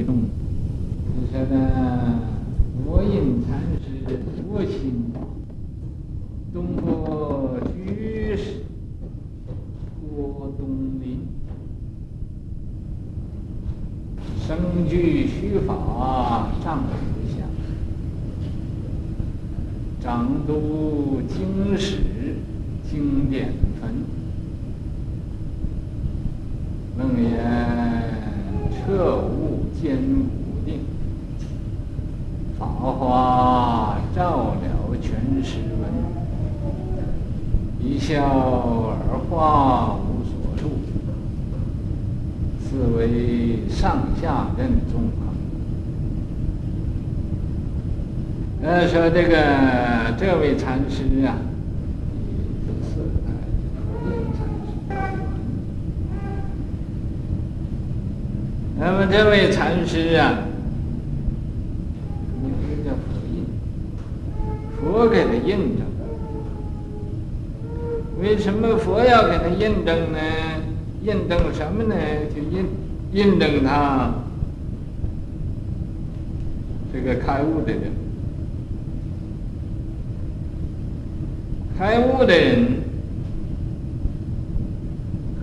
会动。就说呢，佛印禅师佛心，东坡居士郭东林，生具虚法上不下，掌读经史经典分。楞严彻悟坚固定，法华照了全实闻，一笑而化无所住，是为上下任纵横。呃，说这个这位禅师啊。那么这位禅师啊，有一个叫佛印，佛给他印证。为什么佛要给他印证呢？印证什么呢？就印印证他这个开悟的人，开悟的人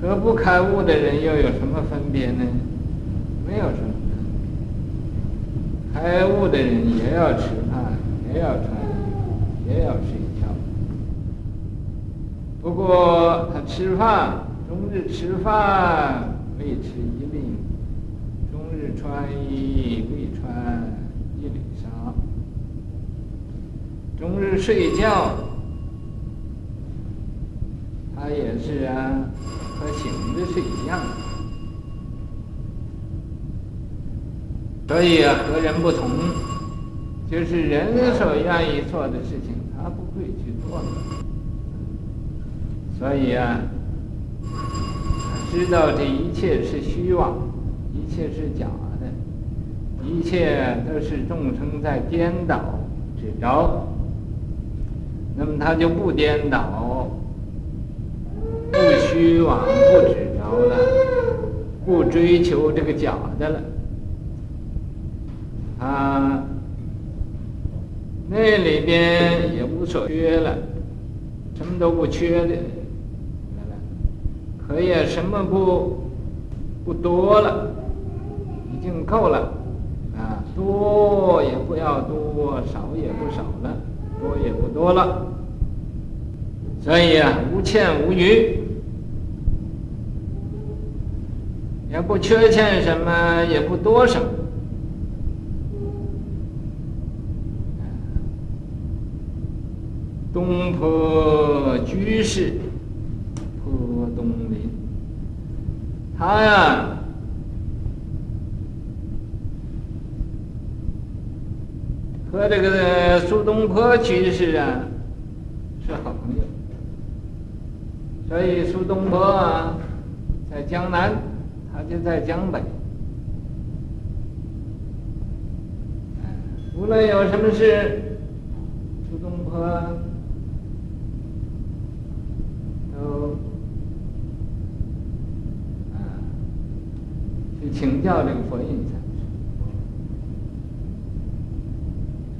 和不开悟的人又有什么分别呢？没有什么，开悟的人也要吃饭，也要穿衣服，也要睡觉。不过他吃饭，终日吃饭未吃一粒；终日穿衣未穿一缕纱；终日睡觉，他也是啊，和醒着是一样的。所以啊，和人不同，就是人所愿意做的事情，他不会去做。所以啊，他知道这一切是虚妄，一切是假的，一切都是众生在颠倒执着。那么他就不颠倒，不虚妄，不执着了，不追求这个假的了。啊，那里边也无所缺了，什么都不缺的，可也什么不不多了，已经够了，啊，多也不要多，少也不少了，多也不多了，所以啊，无欠无余，也不缺欠什么，也不多什么。东坡居士坡东林，他呀和这个苏东坡居士啊是好朋友，所以苏东坡啊在江南，他就在江北。无论有什么事，苏东坡。请教这个佛印禅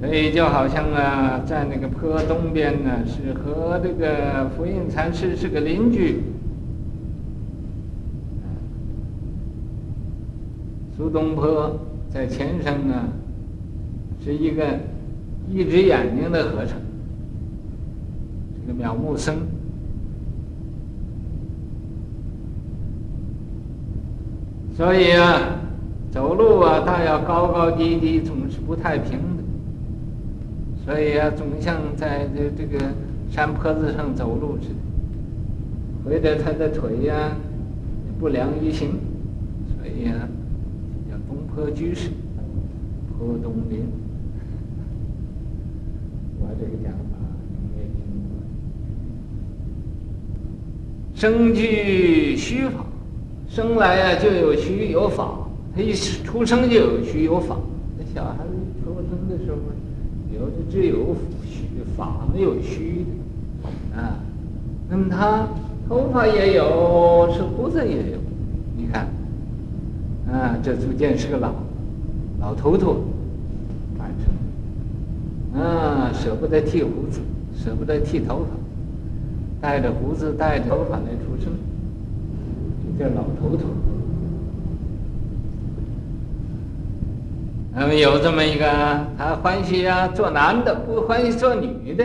师，所以就好像啊，在那个坡东边呢，是和这个佛印禅师是个邻居。苏东坡在前生呢，是一个一只眼睛的和尚，这个妙木僧。所以啊，走路啊，他要高高低低，总是不太平的。所以啊，总像在这这个山坡子上走路似的，或者他的腿呀、啊、不良于行。所以啊，叫东坡居士，坡东林。我这个讲法你也听过。生具虚法。生来啊就有须有法，他一出生就有须有法。那小孩子出生的时候，有的只有须法，没有须的啊。那么他头发也有，是胡子也有。你看，啊，这逐渐是个老，老头头诞生。嗯，舍不得剃胡子，舍不得剃头发，带着胡子带着头发来出生，叫老头头。那么有这么一个，他欢喜啊做男的，不欢喜做女的，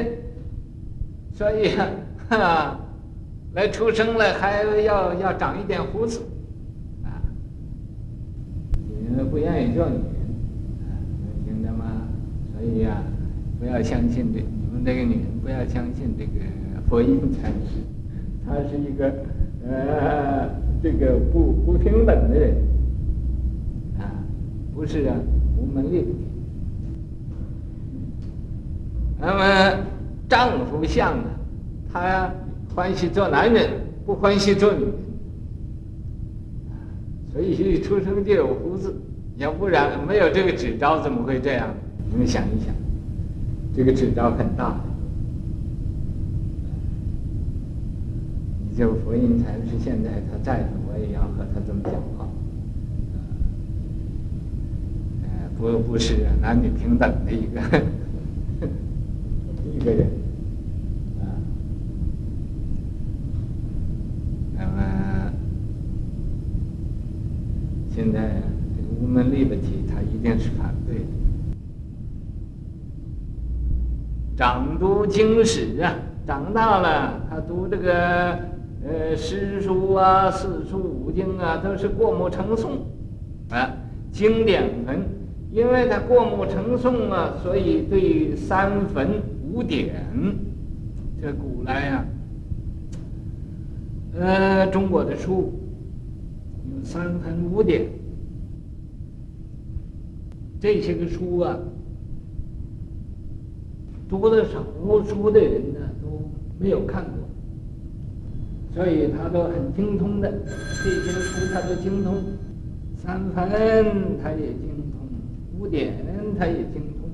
所以啊，哈，来出生了还要要长一点胡子，啊，女的不愿意做女人，听得吗？所以呀、啊，不要相信这你们这个女人，不要相信这个佛印禅师，他是一个呃这个不不平等的人，啊，不是啊。无门立。那么丈夫相呢？他欢喜做男人，不欢喜做女人。所以出生就有胡子，要不然没有这个纸招，怎么会这样？你们想一想，这个纸招很大的。你就佛印禅师现在他在的，我也要和他这么讲话。呃不不是男女平等的一个 一个人啊，那么现在这个无门立不提，他一定是反对的。长读经史啊，长大了他读这个呃诗书啊、四书五经啊，都是过目成诵啊，经典文。因为他过目成诵啊，所以对三坟五典，这古来呀、呃，中国的书有三坟五典，这些个书啊，读的少书的人呢都没有看过，所以他都很精通的，这些书他都精通，三分他也精通。古典他也精通，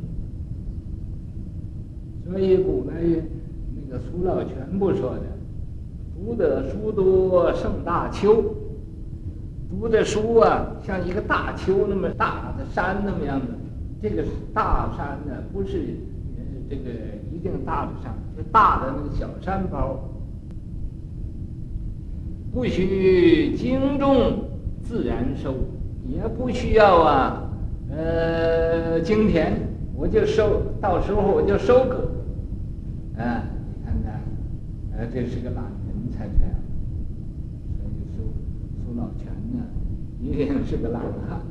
所以古来那个苏老全部说的，读的书多胜大丘，读的书啊像一个大丘那么大的山那么样的，这个大山呢不是这个一定大的山，是大的那个小山包，不需经种自然收，也不需要啊。呃，经田我就收，到时候我就收割，啊，你看看，呃，这是个懒人才这样，所以苏苏老全呢，一定是个懒汉。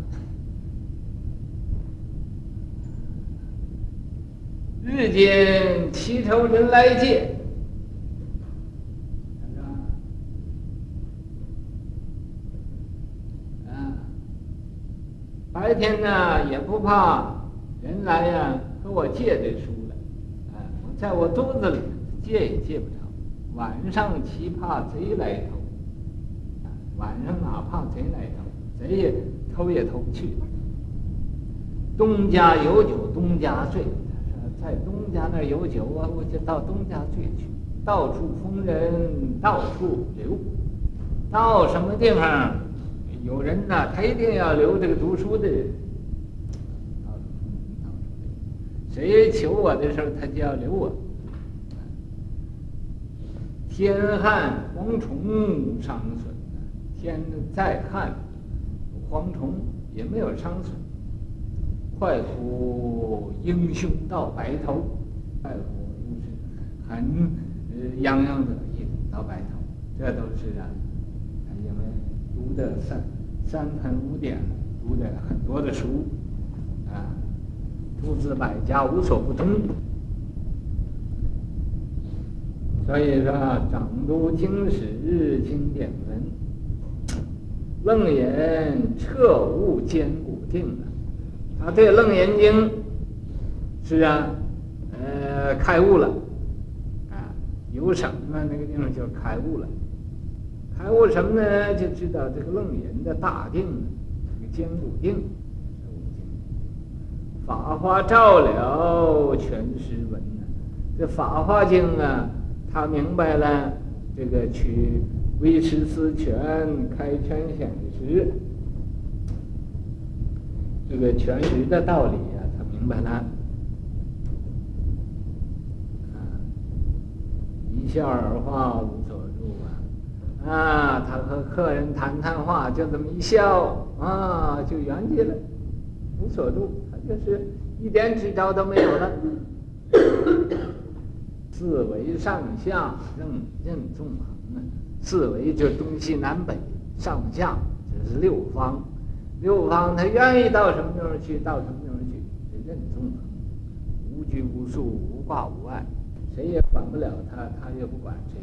日间七头人来见。白天呢也不怕人来呀、啊、和我借这书了，啊，在我肚子里借也借不着。晚上岂怕贼来偷？晚上哪怕贼来偷？贼也偷也偷不去。东家有酒东家醉，在东家那儿有酒啊，我就到东家醉去。到处逢人到处留，到什么地方？有人呐，他一定要留这个读书的人。谁求我的时候，他就要留我。天旱蝗虫伤损，天再旱，蝗虫也没有伤损。快活英雄到白头，快活就是很呃洋洋得意到白头，这都是啊，因为读的三。三盆五典，读的很多的书，啊，诸子百家无所不通。所以说，掌读经史经典文，楞严彻悟坚固定了。他对《楞严经》是啊，呃，开悟了，啊，有什么那个地方就开悟了。开悟什么呢？就知道这个楞严的大定，这个坚固定，法华照了全师闻呐。这法华经啊，他明白了这个取唯识思权开权显实，这个全局的道理啊，他明白了。一笑而化无所住啊！啊，他和客人谈谈话，就这么一笑啊，就圆寂了，无所住，他就是一点执着都没有了。四维上下任任纵横啊，四维就东西南北上下，这是六方。六方他愿意到什么地方去，到什么地方去，这任纵横，无拘无束，无挂无碍。谁也管不了他，他也不管谁。